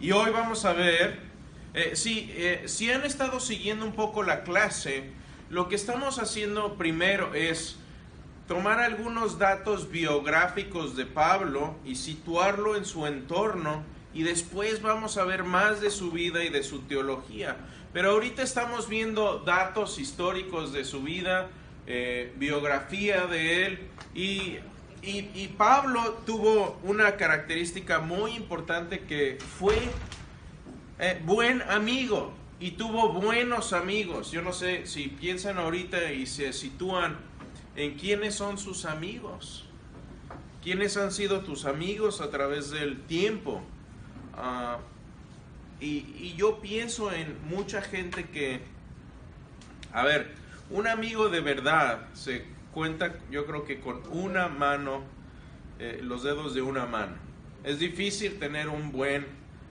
y hoy vamos a ver, eh, si, eh, si han estado siguiendo un poco la clase, lo que estamos haciendo primero es tomar algunos datos biográficos de Pablo y situarlo en su entorno y después vamos a ver más de su vida y de su teología. Pero ahorita estamos viendo datos históricos de su vida, eh, biografía de él y, y, Pablo tuvo una característica muy importante que fue eh, buen amigo y tuvo buenos amigos. Yo no sé si piensan ahorita y se sitúan en quiénes son sus amigos, quiénes han sido tus amigos a través del tiempo. Ah, y, y, yo pienso en mucha gente que, a ver, un amigo de verdad se cuenta, yo creo que con una mano, eh, los dedos de una mano. Es difícil tener un buen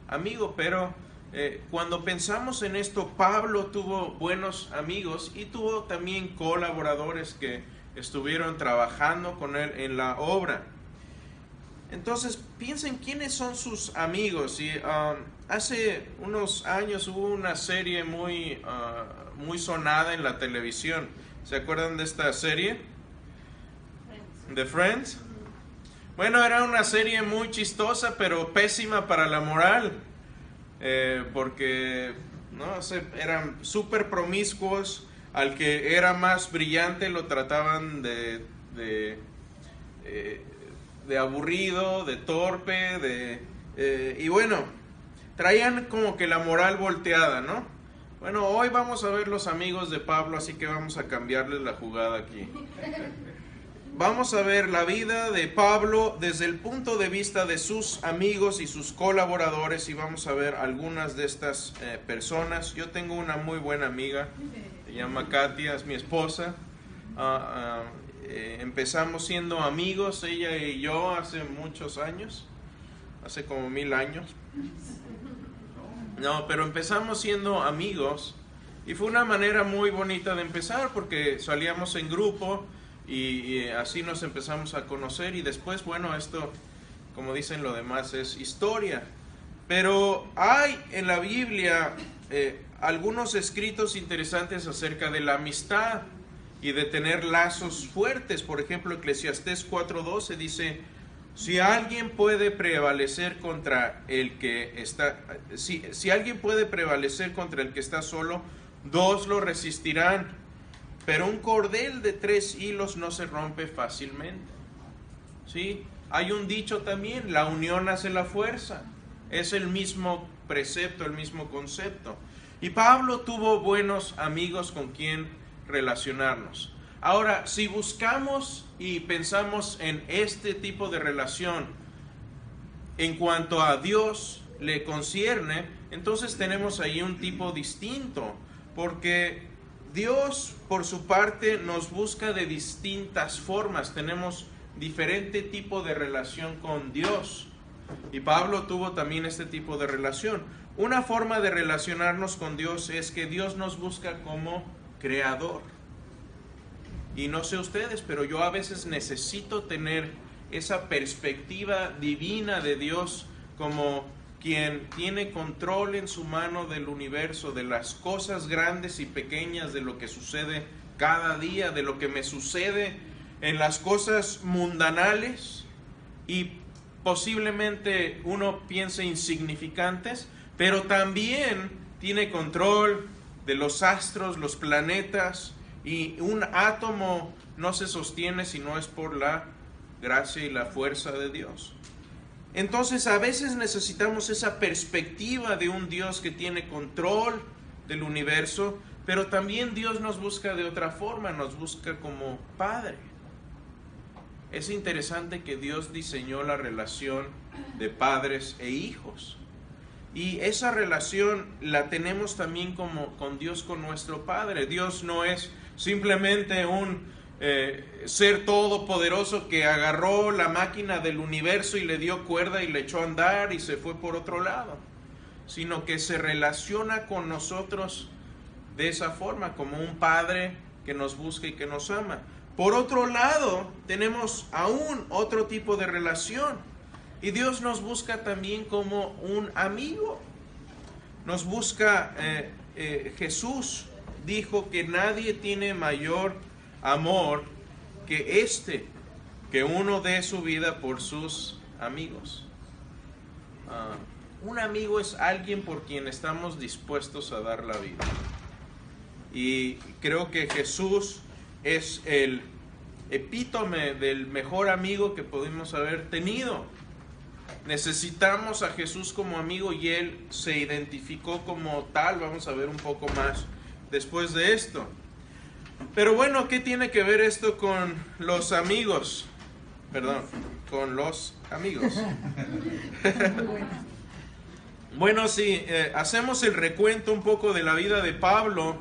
amigo, pero eh, cuando pensamos en esto, Pablo tuvo buenos amigos y tuvo también colaboradores que estuvieron trabajando con él en la obra. Entonces, piensen quiénes son sus amigos. Y, um, hace unos años hubo una serie muy, uh, muy sonada en la televisión. ¿Se acuerdan de esta serie? The Friends. Bueno, era una serie muy chistosa, pero pésima para la moral. Eh, porque ¿no? eran súper promiscuos al que era más brillante lo trataban de, de, eh, aburrido, de torpe, de... Eh, y bueno, traían como que la moral volteada, ¿no? Bueno, hoy vamos a ver los amigos de Pablo, así que vamos a cambiarles la jugada aquí. Vamos a ver la vida de Pablo desde el punto de vista de sus amigos y sus colaboradores y vamos a ver algunas de estas eh, personas. Yo tengo una muy buena amiga se llama Katia, es mi esposa. Ah, eh, empezamos siendo amigos, ella y yo, hace muchos años, hace como mil años. No, pero empezamos siendo amigos y fue una manera muy bonita de empezar porque salíamos en grupo y, así nos empezamos a conocer y después, bueno, esto, como dicen lo demás, es historia. Pero hay en la Biblia eh, algunos escritos interesantes acerca de la amistad y de tener lazos fuertes. Por ejemplo, Eclesiastés 4:12 dice, si alguien puede prevalecer contra el que está, si, si alguien puede prevalecer contra el que está solo, dos lo resistirán, pero un cordel de tres hilos no se rompe fácilmente. ¿Sí? Hay un dicho también, la unión hace la fuerza. Es el mismo precepto, el mismo concepto. Y Pablo tuvo buenos amigos con quien relacionarnos. Ahora, si buscamos y pensamos en este tipo de relación en cuanto a Dios le concierne, entonces tenemos ahí un tipo distinto, porque Dios por su parte nos busca de distintas formas, tenemos diferente tipo de relación con Dios. Y Pablo tuvo también este tipo de relación. Una forma de relacionarnos con Dios es que Dios nos busca como creador. Y no sé ustedes, pero yo a veces necesito tener esa perspectiva divina de Dios como quien tiene control en su mano del universo, de las cosas grandes y pequeñas, de lo que sucede cada día, de lo que me sucede en las cosas mundanales. Y posiblemente uno piense insignificantes, pero también tiene control de los astros, los planetas, y un átomo no se sostiene si no es por la gracia y la fuerza de Dios. Entonces a veces necesitamos esa perspectiva de un Dios que tiene control del universo, pero también Dios nos busca de otra forma, nos busca como Padre. Es interesante que Dios diseñó la relación de padres e hijos. Y esa relación la tenemos también como con Dios, con nuestro Padre. Dios no es simplemente un eh, ser todopoderoso que agarró la máquina del universo y le dio cuerda y le echó a andar y se fue por otro lado, sino que se relaciona con nosotros de esa forma, como un Padre que nos busca y que nos ama. Por otro lado, tenemos aún otro tipo de relación Y Dios nos busca también como un amigo. Nos busca, eh, eh, Jesús dijo que nadie tiene mayor amor que este, que uno dé su vida por sus amigos. Ah, un amigo es alguien por quien estamos dispuestos a dar la vida. Y creo que Jesús es el epítome del mejor amigo que pudimos haber tenido. Necesitamos a Jesús como amigo y Él se identificó como tal. Vamos a ver un poco más después de esto. Pero bueno, ¿qué tiene que ver esto con los amigos? Perdón, con los amigos. bueno, si eh, hacemos el recuento un poco de la vida de Pablo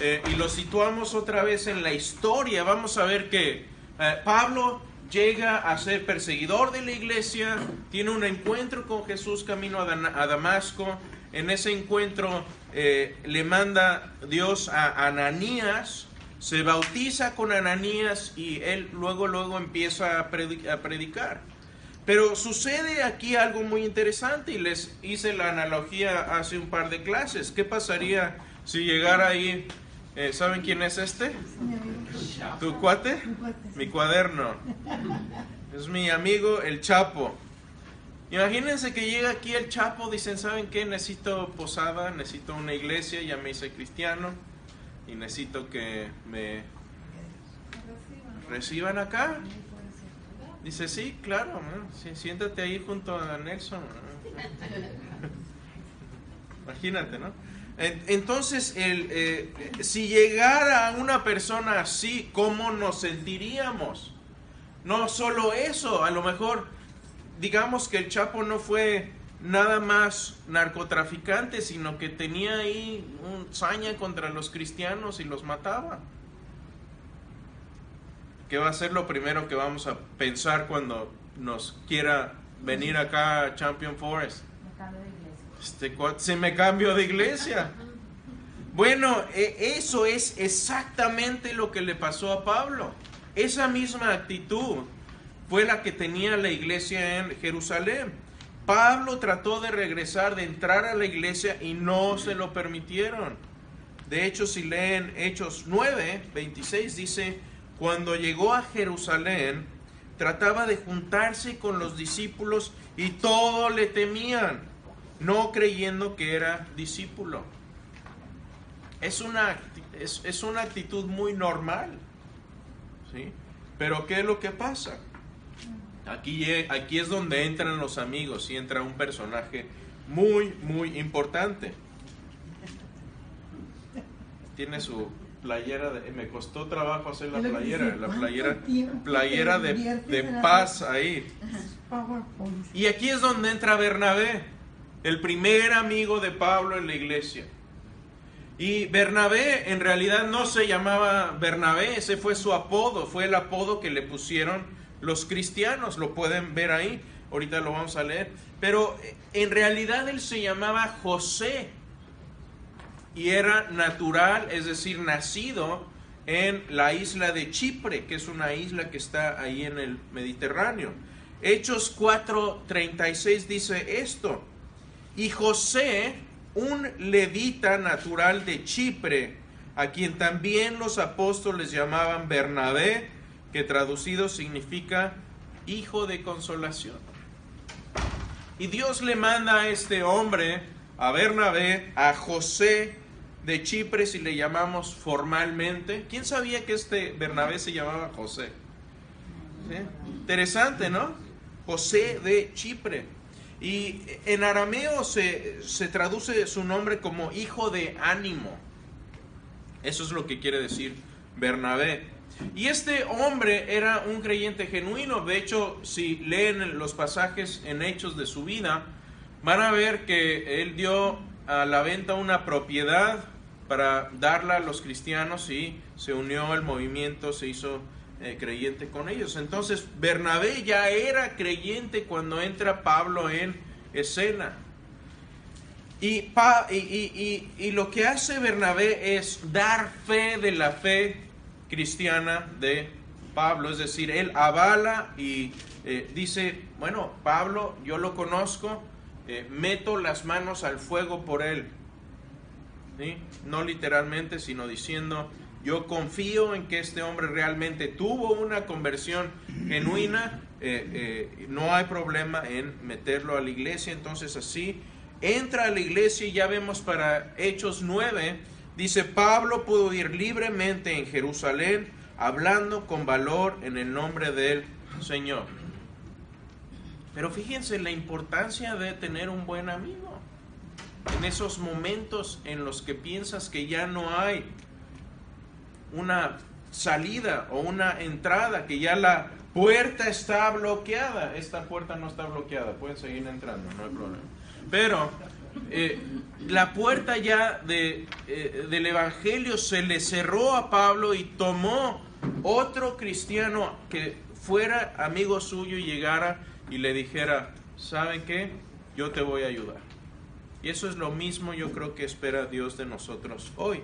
eh, y lo situamos otra vez en la historia, vamos a ver que eh, Pablo llega a ser perseguidor de la iglesia, tiene un encuentro con Jesús camino a, Damasco, en ese encuentro le manda Dios a Ananías, se bautiza con Ananías y él luego, luego empieza a, predicar. Pero sucede aquí algo muy interesante y les hice la analogía hace un par de clases. ¿Qué pasaría si llegara ahí, eh, ¿saben quién es este? ¿Tu cuate? Mi cuaderno. Es mi amigo el Chapo. Imagínense que llega aquí el Chapo, dicen, ¿saben qué? Necesito posada, necesito una iglesia, ya me hice cristiano y necesito que me reciban acá. Dice, sí, claro, siéntate ahí junto a Nelson. Imagínate, ¿no? Entonces, el, eh, si llegara una persona así, ¿cómo nos sentiríamos? No solo eso, a lo mejor, digamos que el Chapo no fue nada más narcotraficante, sino que tenía ahí un saña contra los cristianos y los mataba. ¿Qué va a ser lo primero que vamos a pensar cuando nos quiera venir acá a Champion Forest? Este, se me cambio de iglesia. Bueno, e, eso es exactamente lo que le pasó a Pablo. Esa misma actitud fue la que tenía la iglesia en Jerusalén. Pablo trató de regresar, de entrar a la iglesia y no se lo permitieron. De hecho, si leen Hechos 9, 26, dice, cuando llegó a Jerusalén, trataba de juntarse con los discípulos y todos le temían, no creyendo que era discípulo. Es una, es, una actitud muy normal. ¿sí? Pero ¿qué es lo que pasa? Aquí, aquí es donde entran los amigos y entra un personaje muy, muy importante. Tiene su playera, de, me costó trabajo hacer la playera, la playera, playera de, de paz ahí. Y aquí es donde entra Bernabé, el primer amigo de Pablo en la iglesia. Y Bernabé en realidad no se llamaba Bernabé, ese fue su apodo, fue el apodo que le pusieron los cristianos, lo pueden ver ahí, ahorita lo vamos a leer, pero eh, en realidad él se llamaba José y era natural, es decir, nacido en la isla de Chipre, que es una isla que está ahí en el Mediterráneo. Hechos 4:36 dice esto, y José, un levita natural de Chipre, a quien también los apóstoles llamaban Bernabé, que traducido significa hijo de consolación. Y Dios le manda a este hombre, a Bernabé, a José de Chipre, si le llamamos formalmente. ¿Quién sabía que este Bernabé se llamaba José? Interesante, ¿no? José de Chipre. Y en arameo se, se traduce su nombre como hijo de ánimo. Eso es lo que quiere decir Bernabé. Y este hombre era un creyente genuino. De hecho, si leen los pasajes en hechos de su vida, van a ver que él dio a la venta una propiedad para darla a los cristianos y se unió al movimiento, se hizo eh, creyente con ellos. Entonces, Bernabé ya era creyente cuando entra Pablo en escena. Y, y, y, lo que hace Bernabé es dar fe de la fe cristiana de Pablo, es decir, él avala y eh, dice, bueno, Pablo, yo lo conozco, eh, meto las manos al fuego por él. No literalmente, sino diciendo, yo confío en que este hombre realmente tuvo una conversión genuina, eh, no hay problema en meterlo a la iglesia, entonces así entra a la iglesia y ya vemos para Hechos 9, dice, Pablo pudo ir libremente en Jerusalén hablando con valor en el nombre del Señor. Pero fíjense la importancia de tener un buen amigo. En esos momentos en los que piensas que ya no hay una salida o una entrada, que ya la puerta está bloqueada. Esta puerta no está bloqueada, pueden seguir entrando, no hay problema. Pero eh, la puerta ya de, eh, del Evangelio se le cerró a Pablo y tomó otro cristiano que fuera amigo suyo y llegara y le dijera, ¿saben qué? Yo te voy a ayudar. Y eso es lo mismo yo creo que espera Dios de nosotros hoy.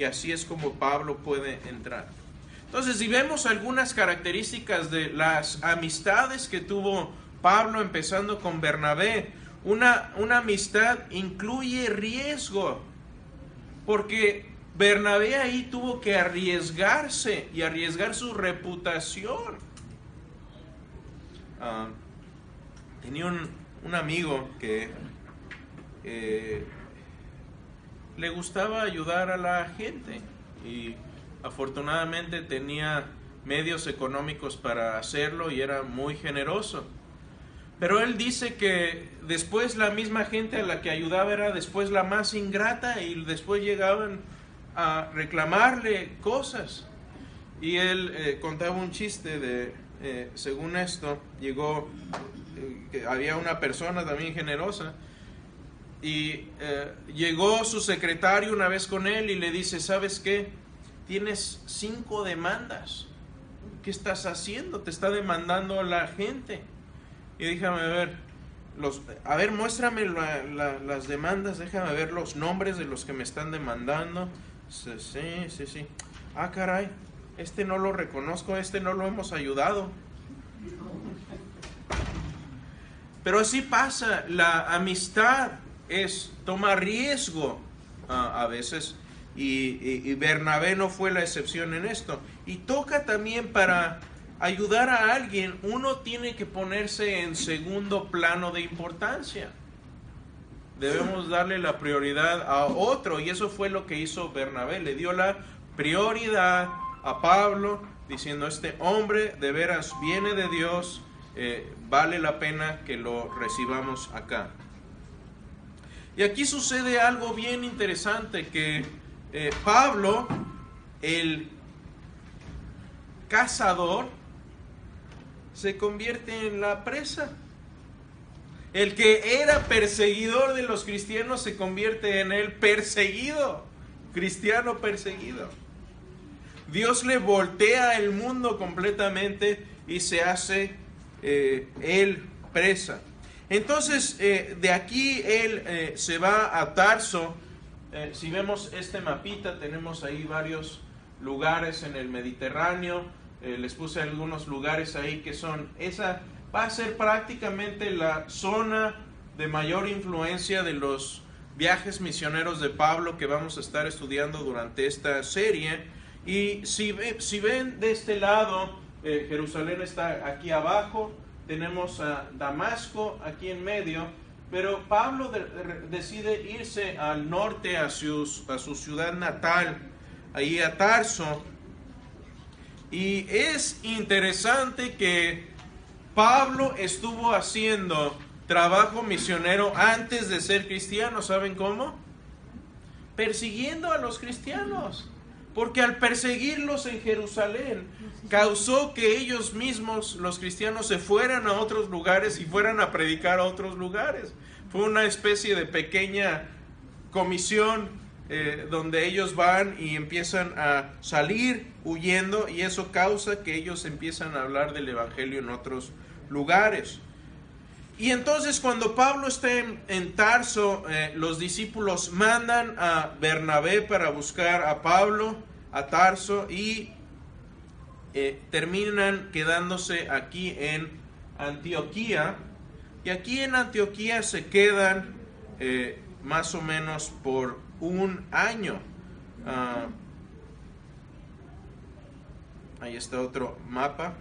Y así es como Pablo puede entrar. Entonces, si vemos algunas características de las amistades que tuvo Pablo empezando con Bernabé, una, una amistad incluye riesgo, porque Bernabé ahí tuvo que arriesgarse y arriesgar su reputación. Ah, tenía un, amigo que eh, le gustaba ayudar a la gente y afortunadamente tenía medios económicos para hacerlo y era muy generoso. Pero él dice que después la misma gente a la que ayudaba era después la más ingrata y después llegaban a reclamarle cosas. Y él eh, contaba un chiste de, eh, según esto, llegó, eh, que había una persona también generosa, y llegó su secretario una vez con él y le dice, ¿sabes qué? Tienes cinco demandas. ¿Qué estás haciendo? Te está demandando la gente. Y déjame ver, los, a ver, muéstrame las demandas, déjame ver los nombres de los que me están demandando. Sí, sí, sí. Ah, caray, este no lo reconozco, este no lo hemos ayudado. Pero así pasa, la amistad es, toma riesgo a veces y, y, Bernabé no fue la excepción en esto. Y toca también para ayudar a alguien, uno tiene que ponerse en segundo plano de importancia debemos darle la prioridad a otro. Y eso fue lo que hizo Bernabé. Le dio la prioridad a Pablo, diciendo, este hombre de veras viene de Dios, eh, vale la pena que lo recibamos acá. Y aquí sucede algo bien interesante, que eh, Pablo, el cazador, se convierte en la presa. El que era perseguidor de los cristianos se convierte en el perseguido, cristiano perseguido. Dios le voltea el mundo completamente y se hace eh, él presa. Entonces, eh, de aquí él eh, se va a Tarso. si vemos este mapita, tenemos ahí varios lugares en el Mediterráneo. les puse algunos lugares ahí que son esa va a ser prácticamente la zona de mayor influencia de los viajes misioneros de Pablo que vamos a estar estudiando durante esta serie. Y si, si ven de este lado, eh, Jerusalén está aquí abajo, tenemos a Damasco aquí en medio, pero Pablo decide irse al norte a su, ciudad natal, ahí a Tarso. Y es interesante que Pablo estuvo haciendo trabajo misionero antes de ser cristiano, ¿saben cómo? Persiguiendo a los cristianos. Porque al perseguirlos en Jerusalén, causó que ellos mismos, los cristianos, se fueran a otros lugares y fueran a predicar a otros lugares. Fue una especie de pequeña comisión eh, donde ellos van y empiezan a salir huyendo y eso causa que ellos empiezan a hablar del Evangelio en otros lugares. Y entonces cuando Pablo está en, Tarso, eh, los discípulos mandan a Bernabé para buscar a Pablo a Tarso y eh, terminan quedándose aquí en Antioquía. Y aquí en Antioquía se quedan eh, más o menos por un año. Ah, ahí está otro mapa.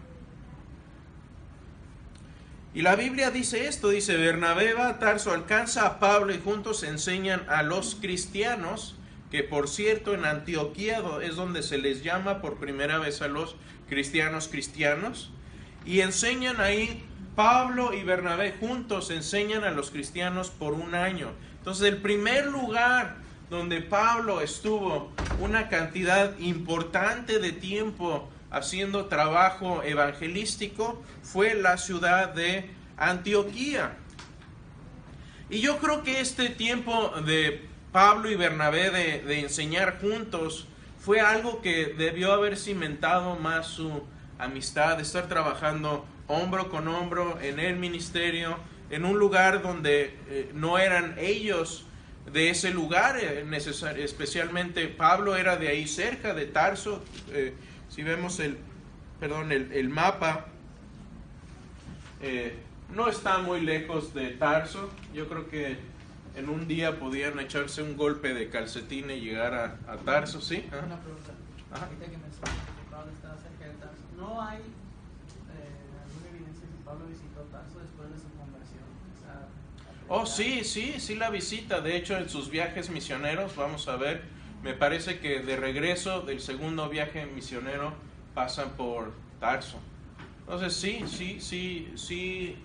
Y la Biblia dice esto, dice, Bernabé va a Tarso, alcanza a Pablo y juntos enseñan a los cristianos, que por cierto en Antioquía es donde se les llama por primera vez a los cristianos cristianos, y enseñan ahí, Pablo y Bernabé juntos enseñan a los cristianos por un año. Entonces el primer lugar donde Pablo estuvo una cantidad importante de tiempo haciendo trabajo evangelístico fue la ciudad de Antioquía. Y yo creo que este tiempo de Pablo y Bernabé de, enseñar juntos fue algo que debió haber cimentado más su amistad, de estar trabajando hombro con hombro en el ministerio, en un lugar donde eh, no eran ellos de ese lugar, eh, especialmente Pablo era de ahí cerca, de Tarso. Eh, si vemos el, perdón, el, mapa, eh, no está muy lejos de Tarso. Yo creo que en un día podían echarse un golpe de calcetín y llegar a, Tarso, ¿sí? Una pregunta. que Pablo está cerca de Tarso, ¿no hay eh, alguna evidencia que Pablo visitó Tarso después de su conversión? oh, sí, sí, sí la visita. De hecho, en sus viajes misioneros, vamos a ver me parece que de regreso del segundo viaje misionero pasan por Tarso. Entonces sí, sí, sí, sí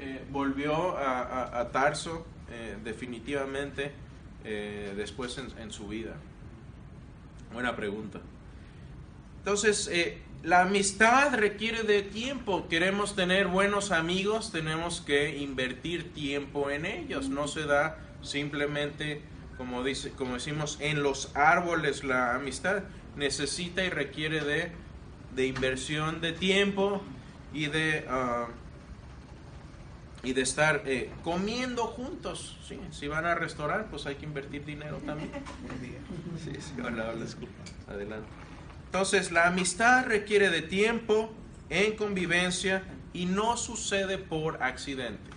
eh, volvió a, Tarso eh, definitivamente eh, después en, su vida. Buena pregunta. Entonces, la amistad requiere de tiempo. Queremos tener buenos amigos, tenemos que invertir tiempo en ellos. No se da simplemente como, dice, como decimos, en los árboles la amistad necesita y requiere de, de inversión de tiempo y de, ah, y de estar eh, comiendo juntos. ¿sí? Si van a restaurar, pues hay que invertir dinero también. Sí, sí, hola, hola, Adelante. Entonces, la amistad requiere de tiempo en convivencia y no sucede por accidente.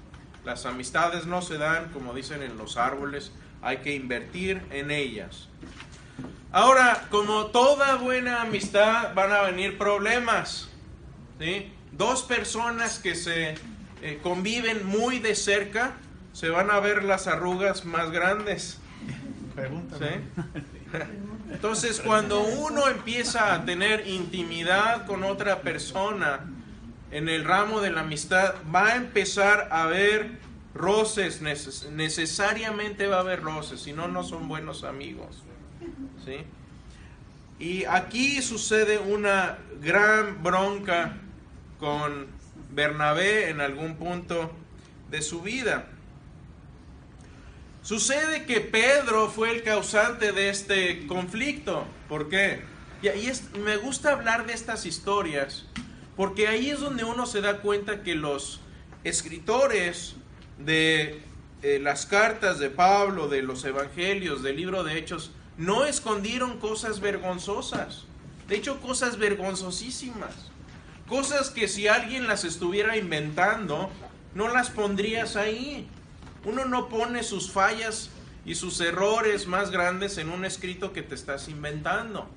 Las amistades no se dan, como dicen en los árboles, hay que invertir en ellas. Ahora, como toda buena amistad, van a venir problemas. ¿sí? Dos personas que se eh, conviven muy de cerca, se van a ver las arrugas más grandes. Entonces, cuando uno empieza a tener intimidad con otra persona en el ramo de la amistad, va a empezar a ver roces, necesariamente va a haber roces, si no, no son buenos amigos. ¿sí? Y aquí sucede una gran bronca con Bernabé en algún punto de su vida. Sucede que Pedro fue el causante de este conflicto. ¿Por qué? Y ahí me gusta hablar de estas historias, porque ahí es donde uno se da cuenta que los escritores de eh, las cartas de Pablo, de los evangelios, del libro de Hechos, no escondieron cosas vergonzosas. De hecho, cosas vergonzosísimas. Cosas que si alguien las estuviera inventando, no las pondrías ahí. Uno no pone sus fallas y sus errores más grandes en un escrito que te estás inventando.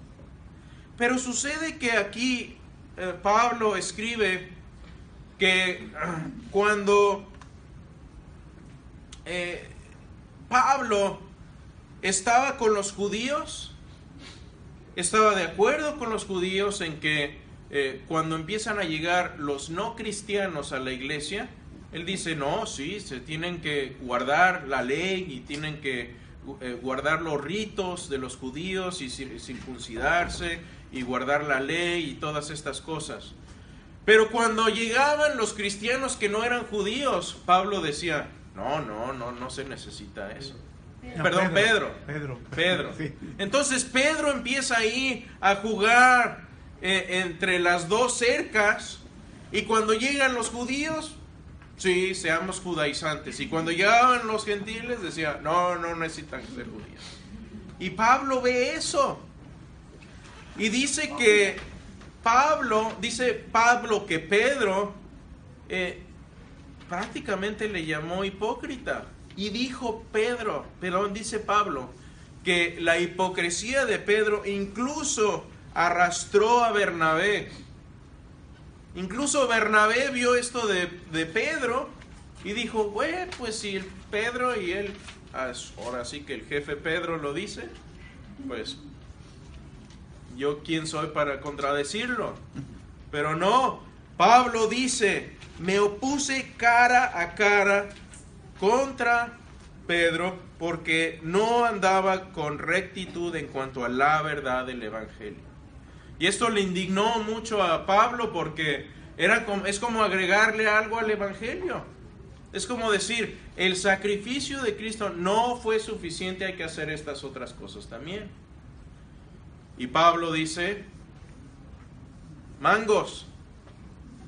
Pero sucede que aquí eh, Pablo escribe que cuando eh, Pablo estaba con los judíos, estaba de acuerdo con los judíos en que eh, cuando empiezan a llegar los no cristianos a la iglesia, él dice, no, sí, se tienen que guardar la ley y tienen que eh, guardar los ritos de los judíos y circuncidarse y guardar la ley y todas estas cosas. Pero cuando llegaban los cristianos que no eran judíos, Pablo decía, no, no, no, no se necesita eso. Perdón, Pedro. Pedro. Pedro. Entonces Pedro empieza ahí a jugar eh, entre las dos cercas y cuando llegan los judíos, sí, seamos judaizantes. Y cuando llegaban los gentiles decía, no, no necesitan ser judíos. Y Pablo ve eso. Y dice que Pablo, dice Pablo que Pedro eh, prácticamente le llamó hipócrita. Y dijo Pedro, perdón, dice Pablo, que la hipocresía de Pedro incluso arrastró a Bernabé. Incluso Bernabé vio esto de, de Pedro y dijo, bueno, pues si Pedro y él, ahora sí que el jefe Pedro lo dice, pues yo quién soy para contradecirlo. Pero no, Pablo dice, me opuse cara a cara contra Pedro porque no andaba con rectitud en cuanto a la verdad del Evangelio. Y esto le indignó mucho a Pablo porque era como, es como agregarle algo al Evangelio. Es como decir, el sacrificio de Cristo no fue suficiente, hay que hacer estas otras cosas también. Y Pablo dice, mangos.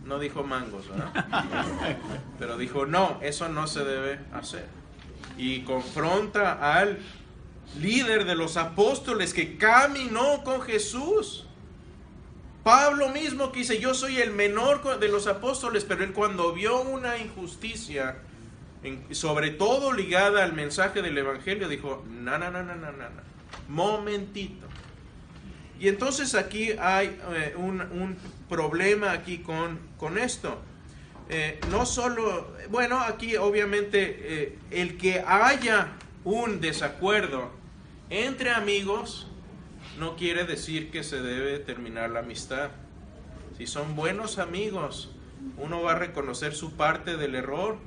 No dijo mangos, ¿verdad? Pero dijo, no, eso no se debe hacer. Y confronta al líder de los apóstoles que caminó con Jesús. Pablo mismo que dice, yo soy el menor de los apóstoles, pero él cuando vio una injusticia, sobre todo ligada al mensaje del Evangelio, dijo, no, no, no, no, no, no, momentito. Y entonces aquí hay eh, un, problema aquí con, con esto. Eh, no solo, bueno, aquí obviamente eh, el que haya un desacuerdo entre amigos, no quiere decir que se debe terminar la amistad. Si son buenos amigos, uno va a reconocer su parte del error.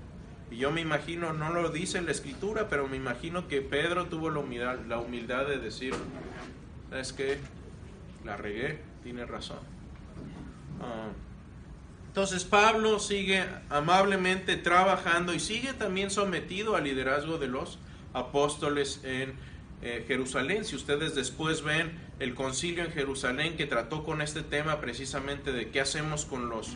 Y yo me imagino, no lo dice la escritura, pero me imagino que Pedro tuvo la humildad, la humildad de decir, ¿sabes qué? La regué, tiene razón. Entonces Pablo sigue amablemente trabajando y sigue también sometido al liderazgo de los apóstoles en eh, Jerusalén. Si ustedes después ven el concilio en Jerusalén que trató con este tema precisamente de qué hacemos con los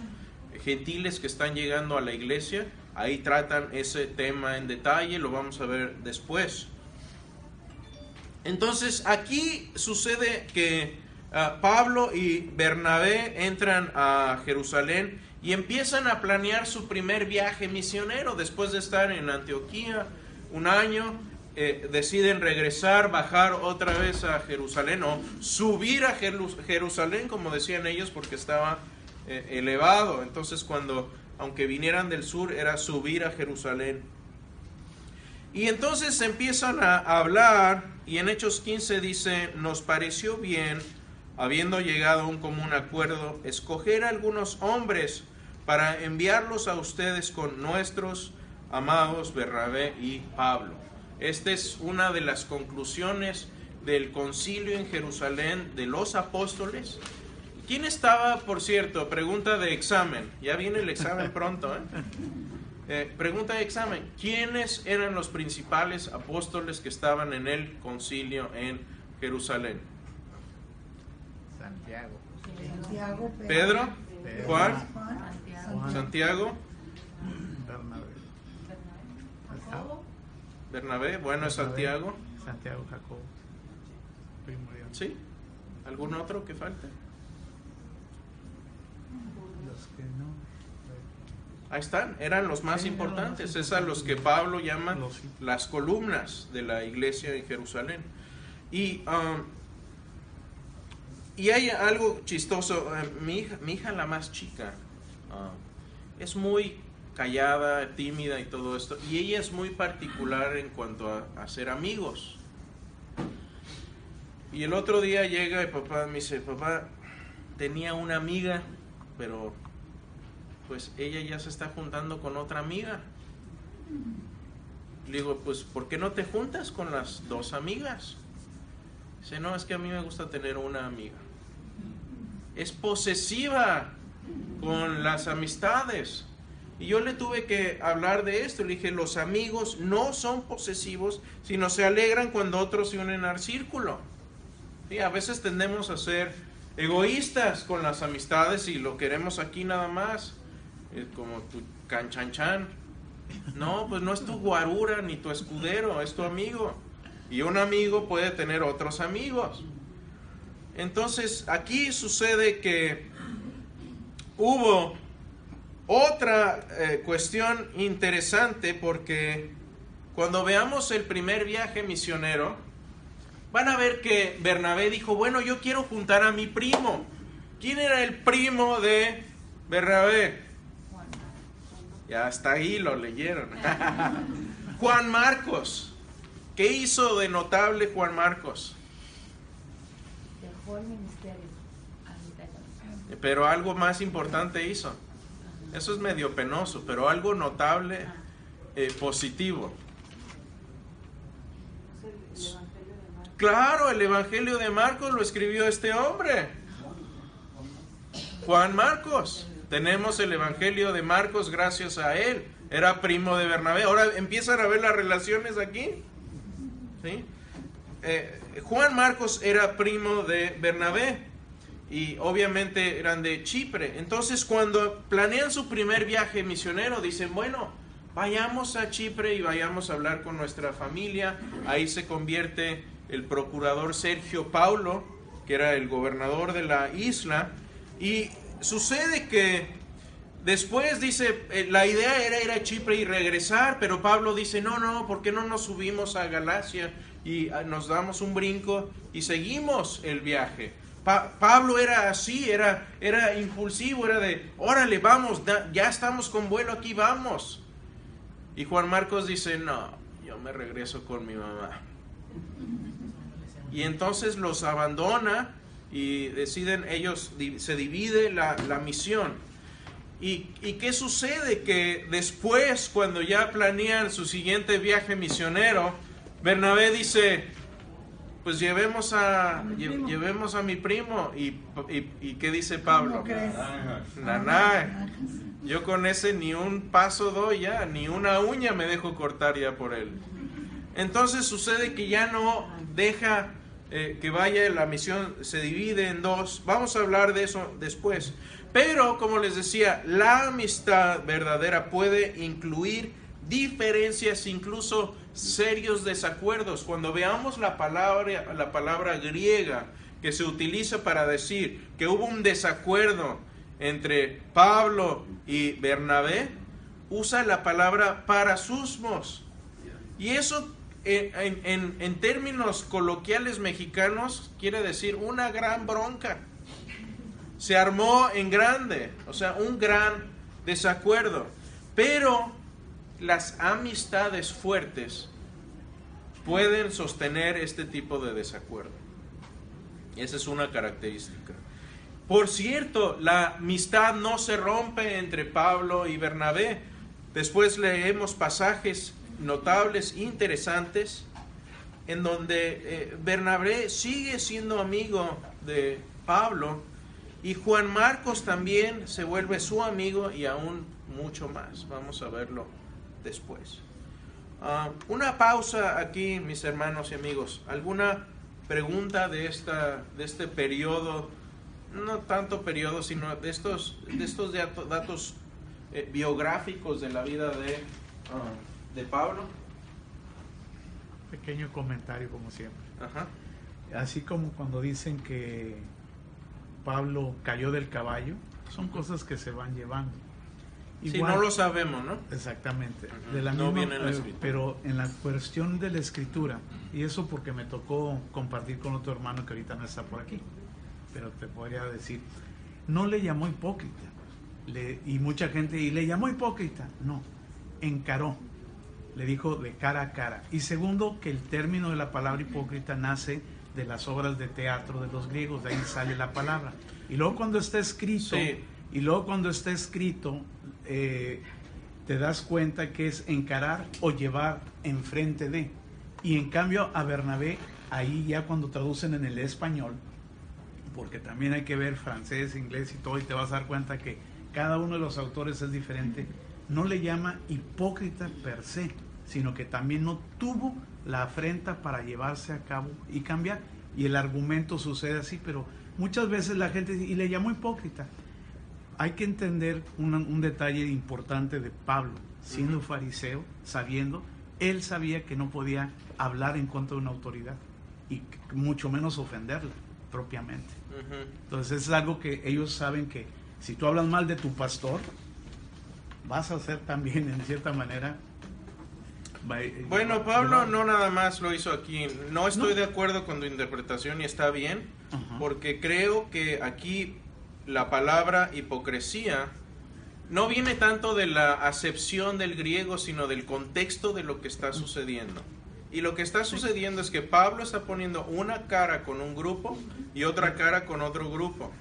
gentiles que están llegando a la iglesia, ahí tratan ese tema en detalle, lo vamos a ver después. Entonces aquí sucede que ah, Pablo y Bernabé entran a Jerusalén y empiezan a planear su primer viaje misionero después de estar en Antioquía un año eh, deciden regresar, bajar otra vez a Jerusalén o subir a Jerusalén, como decían ellos, porque estaba eh, elevado. Entonces cuando, aunque vinieran del sur, era subir a Jerusalén. Y entonces empiezan a hablar y en Hechos 15 dice, nos pareció bien, habiendo llegado a un común acuerdo, escoger a algunos hombres para enviarlos a ustedes con nuestros amados Berrabé y Pablo esta es una de las conclusiones del concilio en Jerusalén de los apóstoles. ¿Quién estaba, por cierto? Pregunta de examen. Ya viene el examen pronto. ¿eh? Eh, pregunta de examen. ¿Quiénes eran los principales apóstoles que estaban en el concilio en Jerusalén? Santiago. Pedro. Juan. Santiago. Bernabé, bueno, es Santiago. Santiago, Jacob. ¿Sí? ¿Algún otro que falte? Los que no. Ahí están, eran los más importantes, es a los que Pablo llama las columnas de la iglesia en Jerusalén. Y, um, y hay algo chistoso, eh, mi, hija, la más chica uh, es muy callada, tímida y todo esto. Y ella es muy particular en cuanto a, ser amigos. Y el otro día llega y papá me dice, papá, tenía una amiga, pero pues ella ya se está juntando con otra amiga. Le digo, pues, ¿por qué no te juntas con las dos amigas? Dice, no, es que a mí me gusta tener una amiga. Es posesiva con las amistades. Y yo le tuve que hablar de esto. Le dije, los amigos no son posesivos, sino se alegran cuando otros se unen al círculo. Y a veces tendemos a ser egoístas con las amistades y lo queremos aquí nada más. Es como tu canchanchan. No, pues no es tu guarura ni tu escudero, es tu amigo. Y un amigo puede tener otros amigos. Entonces aquí sucede que hubo otra eh, cuestión interesante porque cuando veamos el primer viaje misionero, van a ver que Bernabé dijo, bueno, yo quiero juntar a mi primo. ¿Quién era el primo de Bernabé? Ya hasta ahí lo leyeron. Juan Marcos. ¿Qué hizo de notable Juan Marcos? Dejó el ministerio. Pero algo más importante hizo. Eso es medio penoso, pero algo notable, eh, positivo. Claro, el Evangelio de Marcos lo escribió este hombre. Juan Marcos. Tenemos el Evangelio de Marcos gracias a él. Era primo de Bernabé. Ahora empiezan a ver las relaciones aquí. Eh, Juan Marcos era primo de Bernabé y obviamente eran de Chipre. Entonces cuando planean su primer viaje misionero dicen, bueno, vayamos a Chipre y vayamos a hablar con nuestra familia. Ahí se convierte el procurador Sergio Paulo, que era el gobernador de la isla. Y sucede que después dice, eh, la idea era ir a Chipre y regresar, pero Pablo dice, no, no, ¿por qué no nos subimos a Galacia y ah, nos damos un brinco y seguimos el viaje? Pablo era así, era, era impulsivo, era de, órale, vamos, ya estamos con vuelo aquí, vamos. Y Juan Marcos dice, no, yo me regreso con mi mamá. Y entonces los abandona y deciden ellos, se divide la, misión. ¿Y, ¿Y, qué sucede? Que después, cuando ya planean su siguiente viaje misionero, Bernabé dice, pues llevemos a, llevemos a mi primo. ¿Y, y, qué dice Pablo? Naná. Yo con ese ni un paso doy ya, ni una uña me dejo cortar ya por él. Entonces sucede que ya no deja eh, que vaya, la misión se divide en dos. Vamos a hablar de eso después. Pero, como les decía, la amistad verdadera puede incluir diferencias, incluso serios desacuerdos. Cuando veamos la palabra, la palabra griega que se utiliza para decir que hubo un desacuerdo entre Pablo y Bernabé, usa la palabra parasusmos. Y eso en, términos coloquiales mexicanos, quiere decir una gran bronca. Se armó en grande, o sea, un gran desacuerdo. Pero las amistades fuertes pueden sostener este tipo de desacuerdo. Esa es una característica. Por cierto, la amistad no se rompe entre Pablo y Bernabé. Después leemos pasajes notables, interesantes, en donde eh, Bernabé sigue siendo amigo de Pablo y Juan Marcos también se vuelve su amigo y aún mucho más. Vamos a verlo después. Ah, una pausa aquí, mis hermanos y amigos. ¿Alguna pregunta de, esta, de este periodo? No tanto periodo, sino de estos, de estos datos, eh, biográficos de la vida de... Ah, de Pablo. Pequeño comentario como siempre. Así como cuando dicen que Pablo cayó del caballo, son cosas que se van llevando. Si no lo sabemos, ¿no? Exactamente. de la no misma, pero en la cuestión de la escritura, y eso porque me tocó compartir con otro hermano que ahorita no está por aquí, pero te podría decir, no le llamó hipócrita, y mucha gente, y le llamó hipócrita, no, encaró, le dijo de cara a cara. Y segundo, que el término de la palabra hipócrita nace de las obras de teatro de los griegos, de ahí sale la palabra. Y luego cuando está escrito, y luego cuando está escrito, eh, te das cuenta que es encarar o llevar enfrente de. Y en cambio a Bernabé, ahí ya cuando traducen en el español, porque también hay que ver francés, inglés y todo, y te vas a dar cuenta que cada uno de los autores es diferente, no le llama hipócrita per se, sino que también no tuvo la afrenta para llevarse a cabo y cambiar. Y el argumento sucede así, pero muchas veces la gente y le llamó hipócrita. Hay que entender un, detalle importante de Pablo, siendo fariseo, sabiendo, él sabía que no podía hablar en contra de una autoridad y mucho menos ofenderla propiamente. Entonces es algo que ellos saben que Si tú hablas mal de tu pastor, vas a ser también, en cierta manera, bueno, Pablo no nada más lo hizo aquí. No estoy de acuerdo con tu interpretación y está bien, porque creo que aquí la palabra hipocresía no viene tanto de la acepción del griego, sino del contexto de lo que está sucediendo. Y lo que está sucediendo es que Pablo está poniendo una cara con un grupo y otra cara con otro grupo.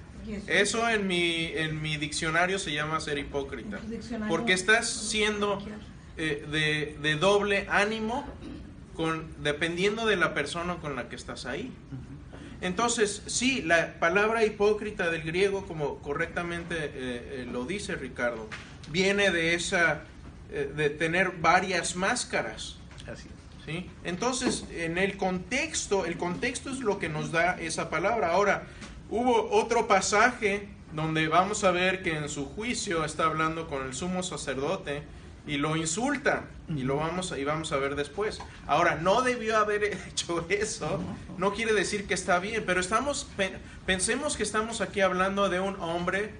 Eso en mi, en mi diccionario se llama ser hipócrita. Porque estás siendo eh, de, doble ánimo con, dependiendo de la persona con la que estás ahí. Entonces, sí, la palabra hipócrita del griego, como correctamente eh, eh, lo dice Ricardo, viene de esa, de tener varias máscaras. ¿sí? Entonces, en el contexto, el contexto es lo que nos da esa palabra. Ahora, hubo otro pasaje donde vamos a ver que en su juicio está hablando con el sumo sacerdote y lo insulta y lo vamos a, y vamos a ver después. Ahora, no debió haber hecho eso, no quiere decir que está bien, pero estamos pensemos que estamos aquí hablando de un hombre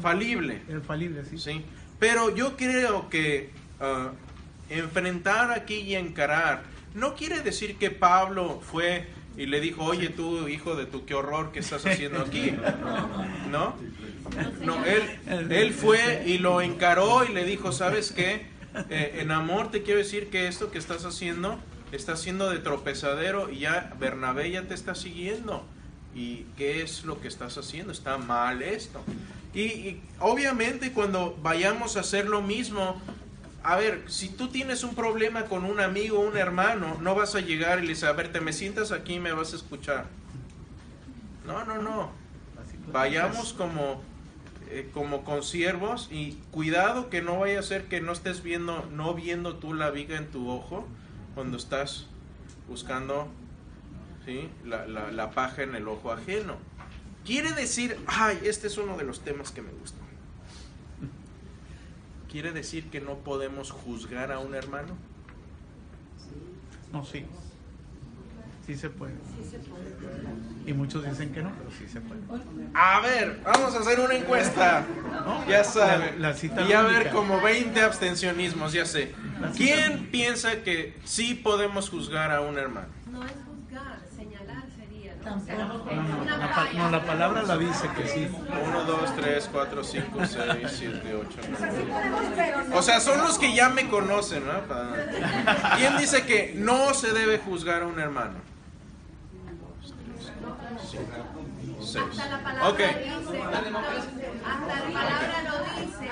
falible. El falible, sí. sí. Pero yo creo que ah, enfrentar aquí y encarar no quiere decir que Pablo fue y le dijo, oye tú, hijo de tu, qué horror que estás haciendo aquí. ¿No? No, él, él fue y lo encaró y le dijo, ¿sabes qué? Eh, en amor te quiero decir que esto que estás haciendo está siendo de tropezadero y ya Bernabé ya te está siguiendo. ¿Y qué es lo que estás haciendo? Está mal esto. Y, y obviamente cuando vayamos a hacer lo mismo, a ver, si tú tienes un problema con un amigo, un hermano, no vas a llegar y le dices, a ver, te me sientas aquí y me vas a escuchar. No, no, no. Vayamos como, eh, como consiervos y cuidado que no vaya a ser que no estés viendo, no viendo tú la viga en tu ojo cuando estás buscando ¿sí? la, la, la paja en el ojo ajeno. Quiere decir, ay, este es uno de los temas que me gustan ¿Quiere decir que no podemos juzgar a un hermano? No, sí. Sí se puede. Y muchos dicen que no, pero sí se puede. A ver, vamos a hacer una encuesta. Ya saben. y a ver como 20 abstencionismos, ya sé. ¿Quién piensa que sí podemos juzgar a un hermano? No es no, la, palabra la dice que sí. 1, 2, 3, 4, 5, 6, 7, 8, 9. O sea, son los que ya me conocen, ¿no? ¿Quién dice que no se debe juzgar a un hermano? 6. Ok. Hasta la palabra lo dice.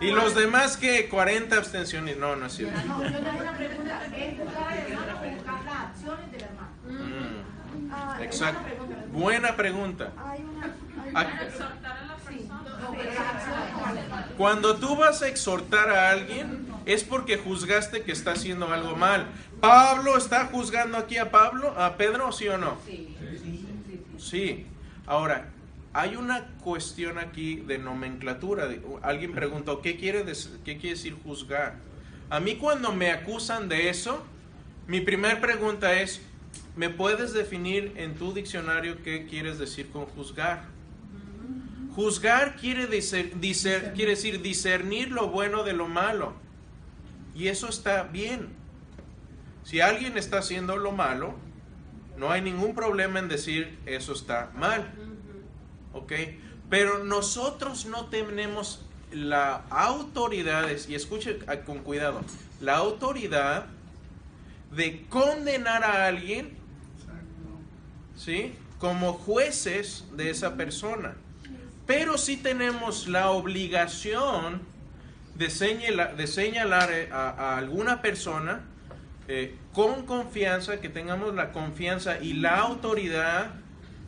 ¿Y los demás que 40 abstenciones? No, no es cierto. No, yo tengo una pregunta. ¿Es juzgar al hermano o juzgar las acciones del hermano? Exacto. Buena pregunta. Cuando tú vas a exhortar a alguien es porque juzgaste que está haciendo algo mal. Pablo está juzgando aquí a Pablo, a Pedro, ¿sí o no? Sí. Ahora, hay una cuestión aquí de nomenclatura. Alguien preguntó, ¿qué quiere, ¿qué quiere decir juzgar? A mí cuando me acusan de eso, mi primera pregunta es, ¿Me puedes definir en tu diccionario qué quieres decir con juzgar? Juzgar quiere, quiere decir discernir lo bueno de lo malo. Y eso está bien. Si alguien está haciendo lo malo, no hay ningún problema en decir eso está mal. ¿Ok? Pero nosotros no tenemos la autoridad, y escuche con cuidado, la autoridad de condenar a alguien ¿sí? Como jueces de esa persona. Pero sí tenemos la obligación de señalar, de señalar eh, a, alguna persona eh, con confianza, que tengamos la confianza y la autoridad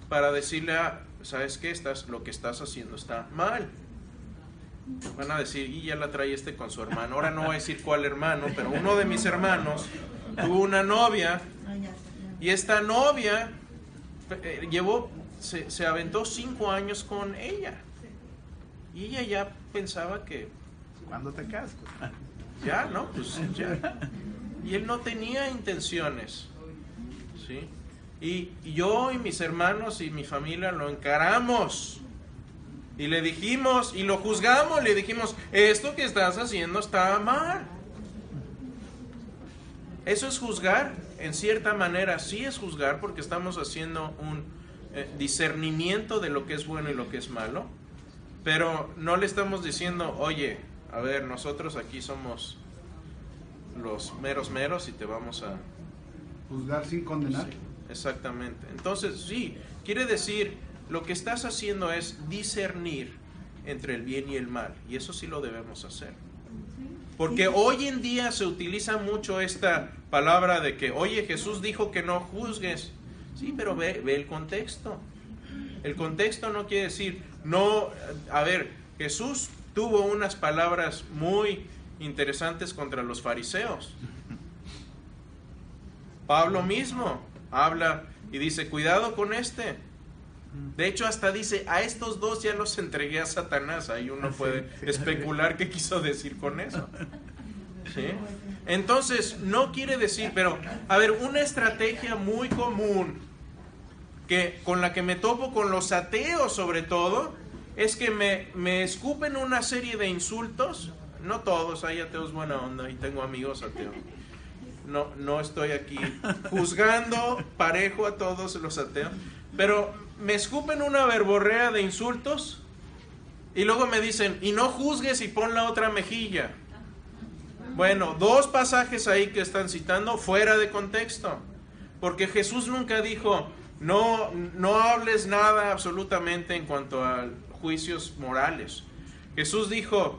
para decirle, ¿sabes qué? Estás, lo que estás haciendo está mal. Van a decir, y ya la trae este con su hermano. Ahora no voy a decir cuál hermano, pero uno de mis hermanos tuvo una novia y esta novia llevó, se, se, aventó cinco años con ella. Y ella ya pensaba que... cuando te casas? Ya, ¿no? Pues ya. Y él no tenía intenciones. ¿Sí? Y yo y mis hermanos y mi familia lo encaramos. Y le dijimos, y lo juzgamos, le dijimos, esto que estás haciendo está mal. Eso es juzgar, en cierta manera sí es juzgar porque estamos haciendo un eh, discernimiento de lo que es bueno y lo que es malo, pero no le estamos diciendo, oye, a ver, nosotros aquí somos los meros meros y te vamos a... Juzgar sin condenar. exactamente. Entonces, sí, quiere decir, lo que estás haciendo es discernir entre el bien y el mal, y eso sí lo debemos hacer. Porque hoy en día se utiliza mucho esta palabra de que, oye, Jesús dijo que no juzgues. Sí, pero ve, ve el contexto. El contexto no quiere decir, no, a ver, Jesús tuvo unas palabras muy interesantes contra los fariseos. Pablo mismo habla y dice, cuidado con este. De hecho, hasta dice, a estos dos ya los entregué a Satanás. Ahí uno puede especular qué quiso decir con eso. Entonces, no quiere decir, pero, a ver, una estrategia muy común que con la que me topo con los ateos sobre todo, es que me, me escupen una serie de insultos. No todos, hay ateos buena onda y tengo amigos ateos. No, no estoy aquí juzgando parejo a todos los ateos, pero me escupen una verborrea de insultos y luego me dicen, y no juzgues y pon la otra mejilla. Bueno, dos pasajes ahí que están citando fuera de contexto, porque Jesús nunca dijo, no, no hables nada absolutamente en cuanto a juicios morales. Jesús dijo,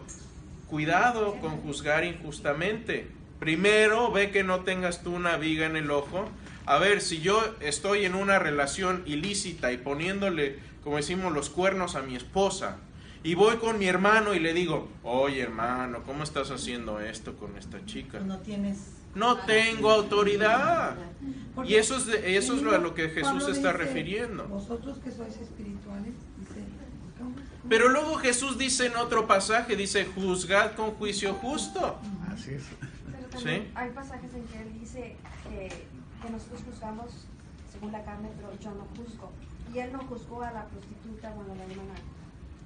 cuidado con juzgar injustamente. Primero ve que no tengas tú una viga en el ojo a ver, si yo estoy en una relación ilícita y poniéndole, como decimos, los cuernos a mi esposa, y voy con mi hermano y le digo, oye hermano, ¿cómo estás haciendo esto con esta chica? No tienes... No tengo autoridad. Y eso es, eso es a lo que Jesús se está refiriendo. Vosotros que sois espirituales, Pero luego Jesús dice en otro pasaje, dice, juzgad con juicio justo. Así es. Pero hay pasajes en que él dice que que nosotros juzgamos según la carne, pero yo no juzgo. Y él no juzgó a la prostituta, bueno, la hermana.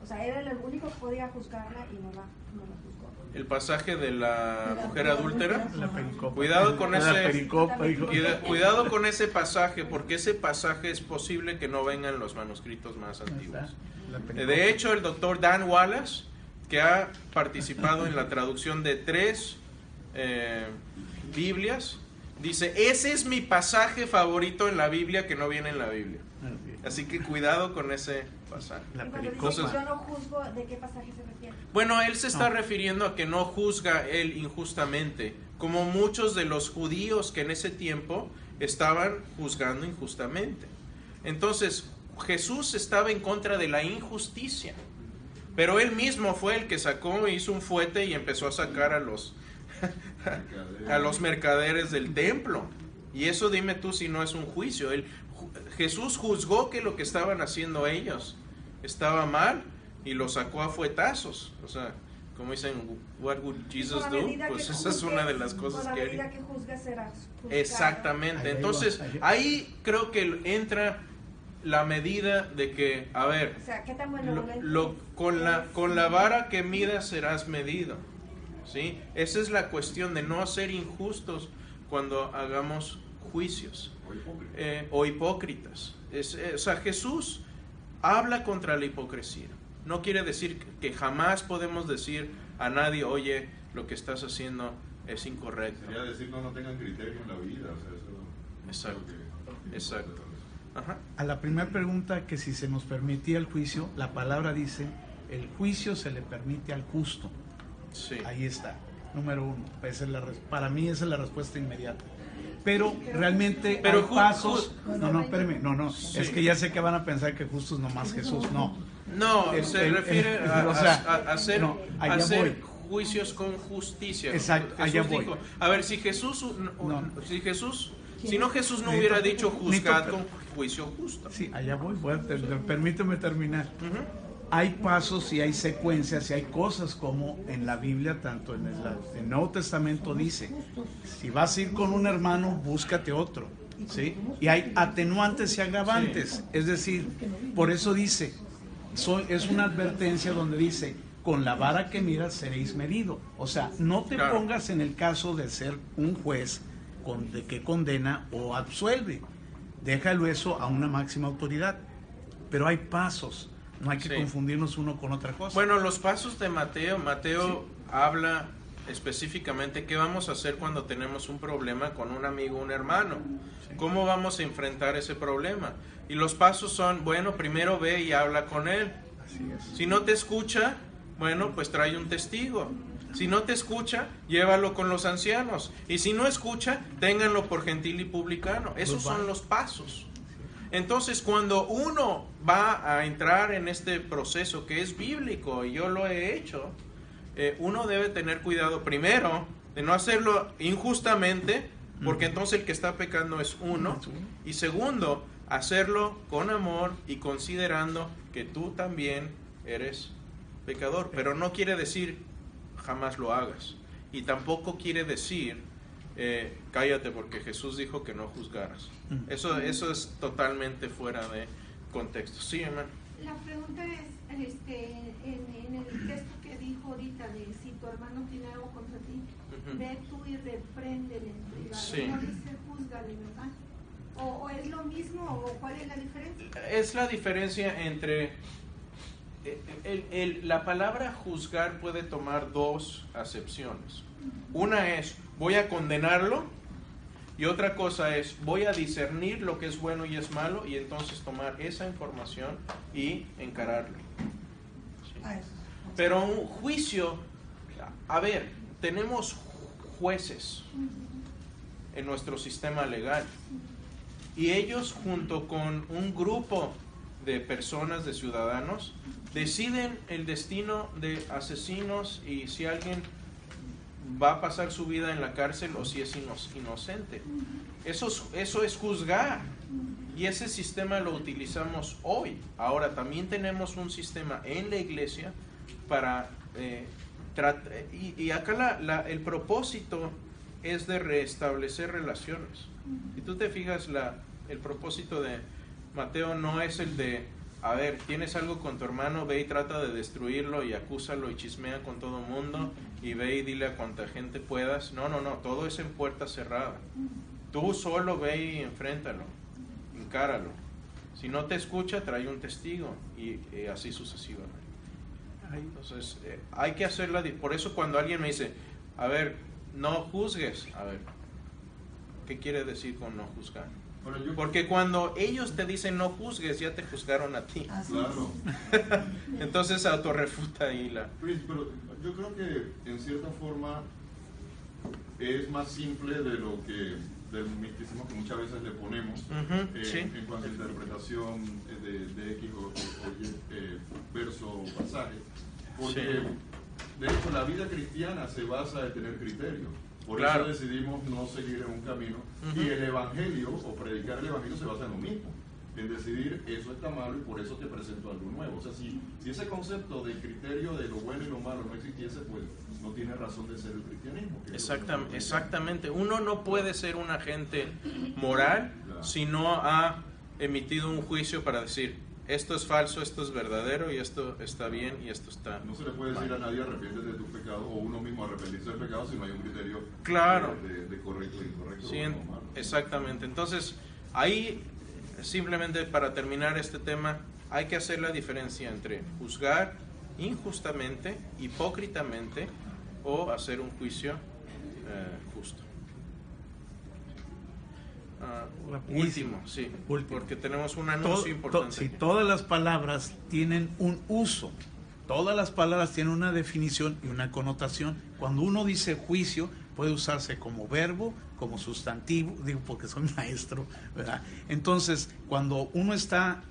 O sea, él era el único que podía juzgarla y no la, no la juzgó. El pasaje de la mujer adúltera. Cuidado con ese cuidado con ese pasaje, porque ese pasaje es posible que no vengan los manuscritos más antiguos. De hecho, el doctor Dan Wallace, que ha participado en la traducción de tres eh, Biblias, Dice, ese es mi pasaje favorito en la Biblia que no viene en la Biblia. Así que cuidado con ese pasaje. La Entonces, yo no juzgo, ¿de qué pasaje se refiere? Bueno, él se está refiriendo a que no juzga él injustamente, como muchos de los judíos que en ese tiempo estaban juzgando injustamente. Entonces, Jesús estaba en contra de la injusticia, pero él mismo fue el que sacó, hizo un fuete y empezó a sacar a los a los mercaderes del templo. Y eso dime tú si no es un juicio. Jesús juzgó que lo que estaban haciendo ellos estaba mal y lo sacó a fuetazos. O sea, como dicen, what would Jesus do? Pues esa es una de las cosas que... Exactamente. Entonces, ahí creo que entra la medida de que, a ver, con, la, con la vara que midas serás medido. ¿Sí? Esa es la cuestión de no ser injustos cuando hagamos juicios o hipócritas. Eh, eh, o sea, Jesús habla contra la hipocresía. No quiere decir que jamás podemos decir a nadie, oye, lo que estás haciendo es incorrecto. Quería decir no, no tengan criterio en la vida. Exacto. Exacto. A la primera pregunta, que si se nos permitía el juicio, la palabra dice, el juicio se le permite al justo. Ahí está, número uno. para mí esa es la respuesta inmediata. Pero realmente Pero hay pasos. no, no, espérame, no, no. Es que ya sé que van a pensar que justo es nomás Jesús. No. No, se refiere a, hacer, juicios con justicia. Exacto, allá voy. a ver, si Jesús, si Jesús, si no Jesús no hubiera dicho juzgad con juicio justo. Sí, allá voy, permíteme terminar hay pasos y hay secuencias y hay cosas como en la Biblia, tanto en el, Nuevo Testamento dice, si vas a ir con un hermano, búscate otro. ¿sí? Y hay atenuantes y agravantes. Es decir, por eso dice, es una advertencia donde dice, con la vara que miras seréis medido. O sea, no te pongas en el caso de ser un juez con, de que condena o absuelve. Déjalo eso a una máxima autoridad. Pero hay pasos, no hay que confundirnos uno con otra cosa. Bueno, los pasos de Mateo, Mateo habla específicamente qué vamos a hacer cuando tenemos un problema con un amigo, un hermano. ¿Cómo vamos a enfrentar ese problema? Y los pasos son, bueno, primero ve y habla con él. Si no te escucha, bueno, pues trae un testigo. Si no te escucha, llévalo con los ancianos. Y si no escucha, ténganlo por gentil y publicano. Esos son los pasos. Entonces, cuando uno va a entrar en este proceso que es bíblico, y yo lo he hecho, eh, uno debe tener cuidado primero de no hacerlo injustamente, porque entonces el que está pecando es uno. Y segundo, hacerlo con amor y considerando que tú también eres pecador. Pero no quiere decir jamás lo hagas. Y tampoco quiere decir eh, cállate porque Jesús dijo que no juzgaras. Eso, eso es totalmente fuera de contexto. Sí, hermano. La pregunta es, este, en, el texto que dijo ahorita de si tu hermano tiene algo contra ti, ve tú y repréndele en privado. Sí. No dice juzgale, ¿verdad? O, es lo mismo o cuál es la diferencia? Es la diferencia entre... Eh, la palabra juzgar puede tomar dos acepciones. Una es, voy a condenarlo, y otra cosa es, voy a discernir lo que es bueno y es malo y entonces tomar esa información y encararlo. Pero un juicio, a ver, tenemos jueces en nuestro sistema legal y ellos junto con un grupo de personas, de ciudadanos, deciden el destino de asesinos y si alguien va a pasar su vida en la cárcel o si es inocente. Eso es, eso es juzgar. Y ese sistema lo utilizamos hoy. Ahora también tenemos un sistema en la iglesia para... Eh, y, acá la, el propósito es de restablecer relaciones. Y tú te fijas, la, el propósito de Mateo no es el de a ver, tienes algo con tu hermano, ve y trata de destruirlo y acúsalo y chismea con todo el mundo y ve y dile a cuanta gente puedas. No, no, no, todo es en puerta cerrada. Tú solo ve y enfréntalo, encáralo. Si no te escucha, trae un testigo y, así sucesivamente. Entonces, eh, hay que hacerla. Por eso cuando alguien me dice, a ver, no juzgues, a ver, ¿qué quiere decir con no juzgar? Porque cuando ellos te dicen no juzgues, ya te juzgaron a ti. Claro. Entonces autorrefuta ahí la... Pero yo creo que en cierta forma es más simple de lo que del misticismo que muchas veces le ponemos eh, en cuanto a interpretación de, X o, Y eh, verso o pasaje. Porque de hecho la vida cristiana se basa en tener criterio. Por eso decidimos no seguir en un camino. Y el Evangelio, o predicar el Evangelio, se basa en lo mismo. En decidir eso está malo y por eso te presento algo nuevo. O sea, si, si ese concepto del criterio de lo bueno y lo malo no existiese, pues no tiene razón de ser el cristianismo. Exactamente, exactamente. Uno no puede ser un agente moral si no ha emitido un juicio para decir, esto es falso, esto es verdadero y esto está bien y esto está No se le puede decir a nadie arrepiente de tu pecado o uno mismo arrepentirse del pecado si no hay un criterio claro. de, correcto e incorrecto. Sí, exactamente. Entonces, ahí simplemente para terminar este tema, hay que hacer la diferencia entre juzgar injustamente, hipócritamente o hacer un juicio eh, justo. Ah, último, sí, porque tenemos un anuncio importante. si todas las palabras tienen un uso, todas las palabras tienen una definición y una connotación. Cuando uno dice juicio, puede usarse como verbo, como sustantivo, digo porque soy maestro, ¿verdad? Entonces, cuando uno está,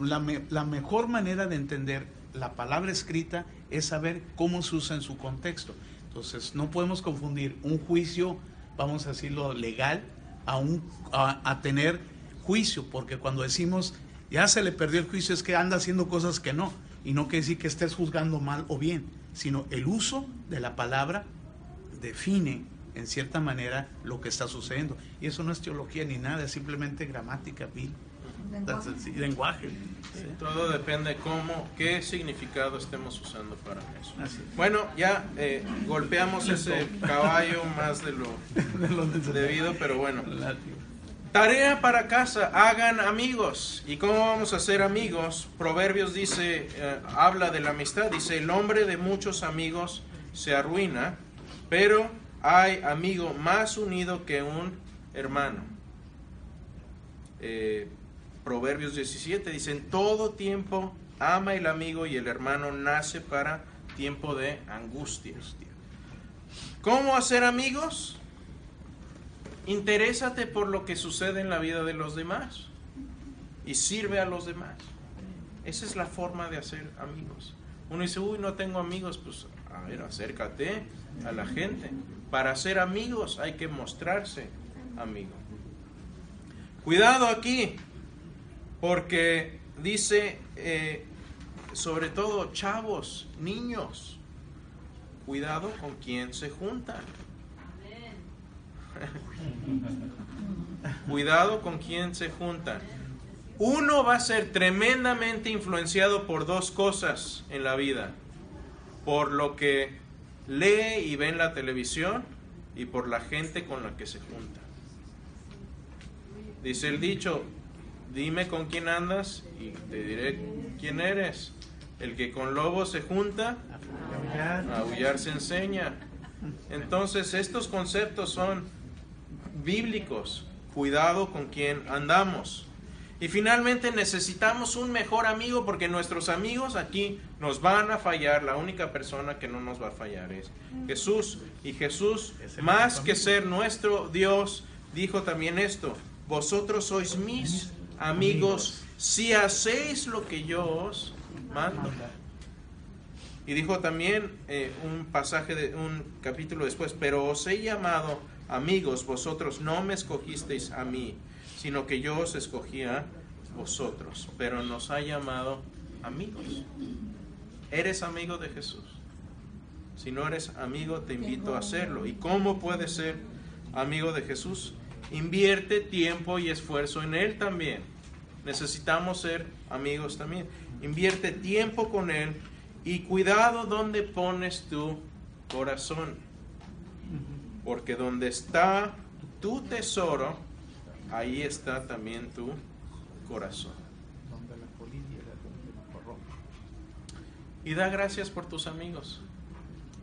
la, la mejor manera de entender la palabra escrita es saber cómo se usa en su contexto. Entonces, no podemos confundir un juicio, vamos a decirlo, legal, a, un, a, tener juicio, porque cuando decimos ya se le perdió el juicio es que anda haciendo cosas que no, y no quiere decir que estés juzgando mal o bien, sino el uso de la palabra define en cierta manera lo que está sucediendo. Y eso no es teología ni nada, es simplemente gramática, Bill. Lenguaje. Todo depende cómo, qué significado estemos usando para eso. Bueno, ya eh, golpeamos ese caballo más de lo, debido, pero bueno. Tarea para casa, hagan amigos. ¿Y cómo vamos a ser amigos? Proverbios dice, eh, habla de la amistad, dice, el hombre de muchos amigos se arruina, pero hay amigo más unido que un hermano. Eh, Proverbios 17 dice, en todo tiempo ama el amigo y el hermano nace para tiempo de angustias. ¿Cómo hacer amigos? Interésate por lo que sucede en la vida de los demás y sirve a los demás. Esa es la forma de hacer amigos. Uno dice, uy, no tengo amigos, pues a ver, acércate a la gente. Para ser amigos hay que mostrarse amigo. Cuidado aquí, porque dice, eh, sobre todo chavos, niños, cuidado con quien se juntan. cuidado con quien se juntan. Uno va a ser tremendamente influenciado por dos cosas en la vida. Por lo que lee y ve en la televisión y por la gente con la que se junta. Dice el dicho, dime con quién andas y te diré quién eres. El que con lobos se junta, a aullar se enseña. Entonces estos conceptos son bíblicos. Cuidado con quién andamos. Y finalmente necesitamos un mejor amigo porque nuestros amigos aquí nos van a fallar. La única persona que no nos va a fallar es Jesús. Y Jesús, más que ser nuestro Dios, dijo también esto. Vosotros sois mis amigos si hacéis lo que yo os mando. Y dijo también eh, un pasaje de un capítulo después, pero os he llamado amigos, vosotros no me escogisteis a mí, sino que yo os escogí a vosotros, pero nos ha llamado amigos. ¿Eres amigo de Jesús? Si no eres amigo, te invito a hacerlo. ¿Y cómo puedes ser amigo de Jesús? Invierte tiempo y esfuerzo en Él también. Necesitamos ser amigos también. Invierte tiempo con Él y cuidado donde pones tu corazón. Porque donde está tu tesoro, ahí está también tu corazón. Y da gracias por tus amigos,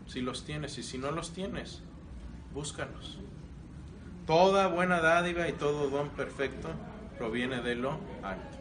si los tienes, y si no los tienes, búscalos. Toda buena dádiva y todo don perfecto proviene de lo alto.